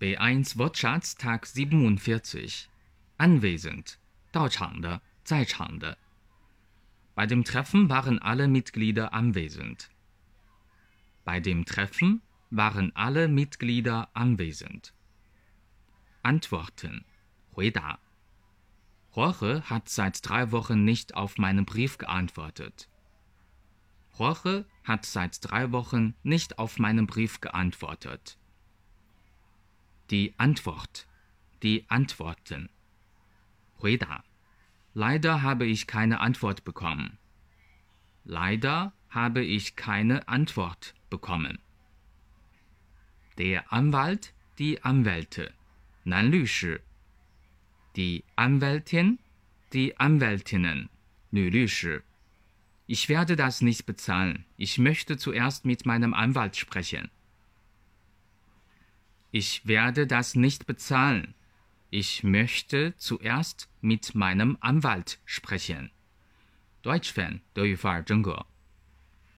B1 Wortschatz Tag 47. Anwesend. Dauchande, Zeichangde. Bei dem Treffen waren alle Mitglieder anwesend. Bei dem Treffen waren alle Mitglieder anwesend. Antworten. Huida. Jorge hat seit drei Wochen nicht auf meinen Brief geantwortet. Jorge hat seit drei Wochen nicht auf meinen Brief geantwortet. Die Antwort, die Antworten. 回答 Leider habe ich keine Antwort bekommen. Leider habe ich keine Antwort bekommen. Der Anwalt, die Anwälte, 男律师 Die Anwältin, die Anwältinnen, 女律师 Ich werde das nicht bezahlen. Ich möchte zuerst mit meinem Anwalt sprechen. Ich werde das nicht bezahlen. Ich möchte zuerst mit meinem Anwalt sprechen. Deutsch Fan 德语范儿真格。